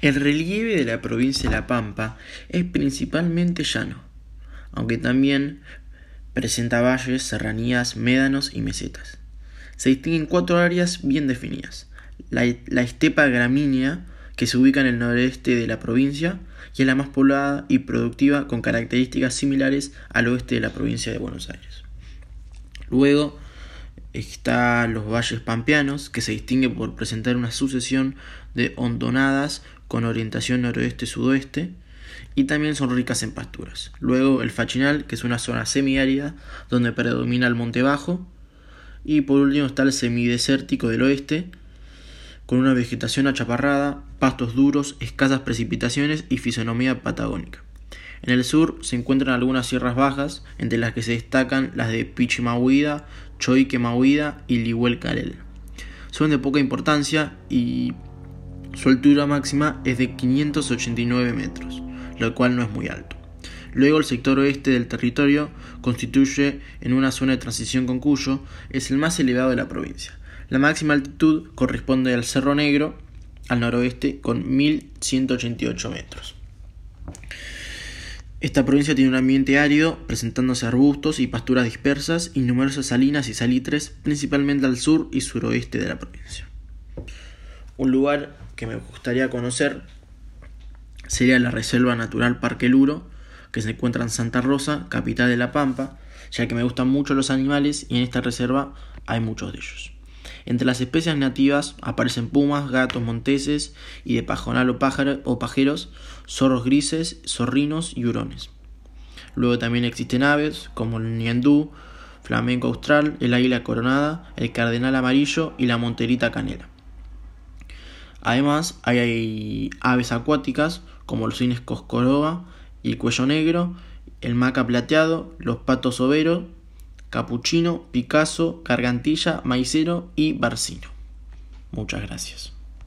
El relieve de la provincia de La Pampa es principalmente llano, aunque también presenta valles, serranías, médanos y mesetas. Se distinguen cuatro áreas bien definidas. La, estepa gramínea, que se ubica en el noroeste de la provincia, y es la más poblada y productiva con características similares al oeste de la provincia de Buenos Aires. Luego están los valles pampeanos, que se distinguen por presentar una sucesión de hondonadas con orientación noroeste-sudoeste y también son ricas en pasturas. Luego el Fachinal, que es una zona semiárida donde predomina el monte bajo. Y por último está el semidesértico del oeste, con una vegetación achaparrada, pastos duros, escasas precipitaciones y fisonomía patagónica. En el sur se encuentran algunas sierras bajas, entre las que se destacan las de Pichimahuida, Choiquemahuida y Lihuel Carel. Son de poca importancia y su altura máxima es de 589 metros, lo cual no es muy alto. Luego el sector oeste del territorio constituye en una zona de transición con Cuyo, es el más elevado de la provincia. La máxima altitud corresponde al Cerro Negro, al noroeste, con 1188 metros. Esta provincia tiene un ambiente árido, presentándose arbustos y pasturas dispersas y numerosas salinas y salitres, principalmente al sur y suroeste de la provincia. Un lugar que me gustaría conocer sería la Reserva Natural Parque Luro, que se encuentra en Santa Rosa, capital de La Pampa, ya que me gustan mucho los animales y en esta reserva hay muchos de ellos. Entre las especies nativas aparecen pumas, gatos monteses y de pajonal o, o pajeros, zorros grises, zorrinos y hurones. Luego también existen aves como el ñandú, flamenco austral, el águila coronada, el cardenal amarillo y la monterita canela. Además, hay aves acuáticas como los cines coscoroba y el cuello negro, el maca plateado, los patos overos, capuchino, picasso, gargantilla, maicero y barcino. Muchas gracias.